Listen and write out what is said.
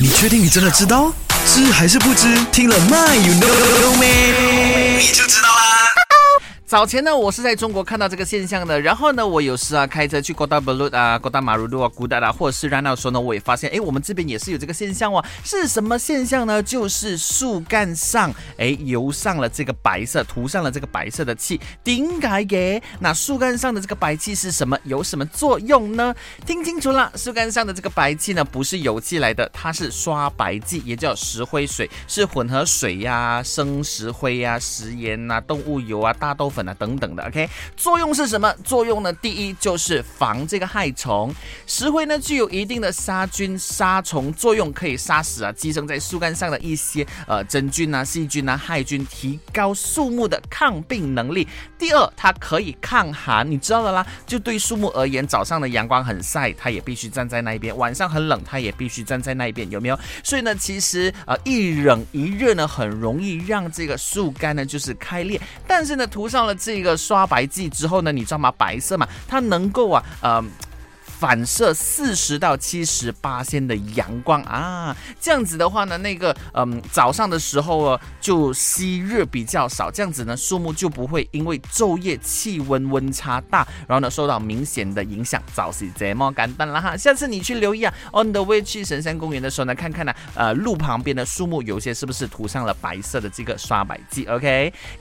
你确定你真的知道？知还是不知？听了 My you know me，？你就知道。早前呢，我是在中国看到这个现象的。然后呢，我有时啊开车去 Kota Belud 啊、Kota Marudu 啊、Kudat 啊，或者是 Ranau 的时候呢，我也发现，哎，我们这边也是有这个现象哦。是什么现象呢？就是树干上，哎，油上了这个白色，涂上了这个白色的漆。顶改给那树干上的这个白漆是什么？有什么作用呢？听清楚了，树干上的这个白漆呢，不是油漆来的，它是刷白剂，也叫石灰水，是混合水呀、生石灰呀、食盐呐、动物油啊、大豆。粉啊等等的，OK，作用是什么？作用呢？第一就是防这个害虫。石灰呢具有一定的杀菌杀虫作用，可以杀死啊寄生在树干上的一些呃真菌啊、细菌啊、害菌，提高树木的抗病能力。第二，它可以抗寒，你知道的啦。就对树木而言，早上的阳光很晒，它也必须站在那一边；晚上很冷，它也必须站在那一边，有没有？所以呢，其实呃一冷一热呢，很容易让这个树干呢就是开裂。但是呢，涂上这个刷白剂之后呢，你知道吗？白色嘛，它能够啊，呃。反射四十到七十八仙的阳光啊，这样子的话呢，那个嗯早上的时候哦，就吸热比较少，这样子呢树木就不会因为昼夜气温温差大，然后呢受到明显的影响，早是这么简单了哈。下次你去留意啊，on the way 去神山公园的时候呢，看看呢，呃路旁边的树木有些是不是涂上了白色的这个刷白剂？OK。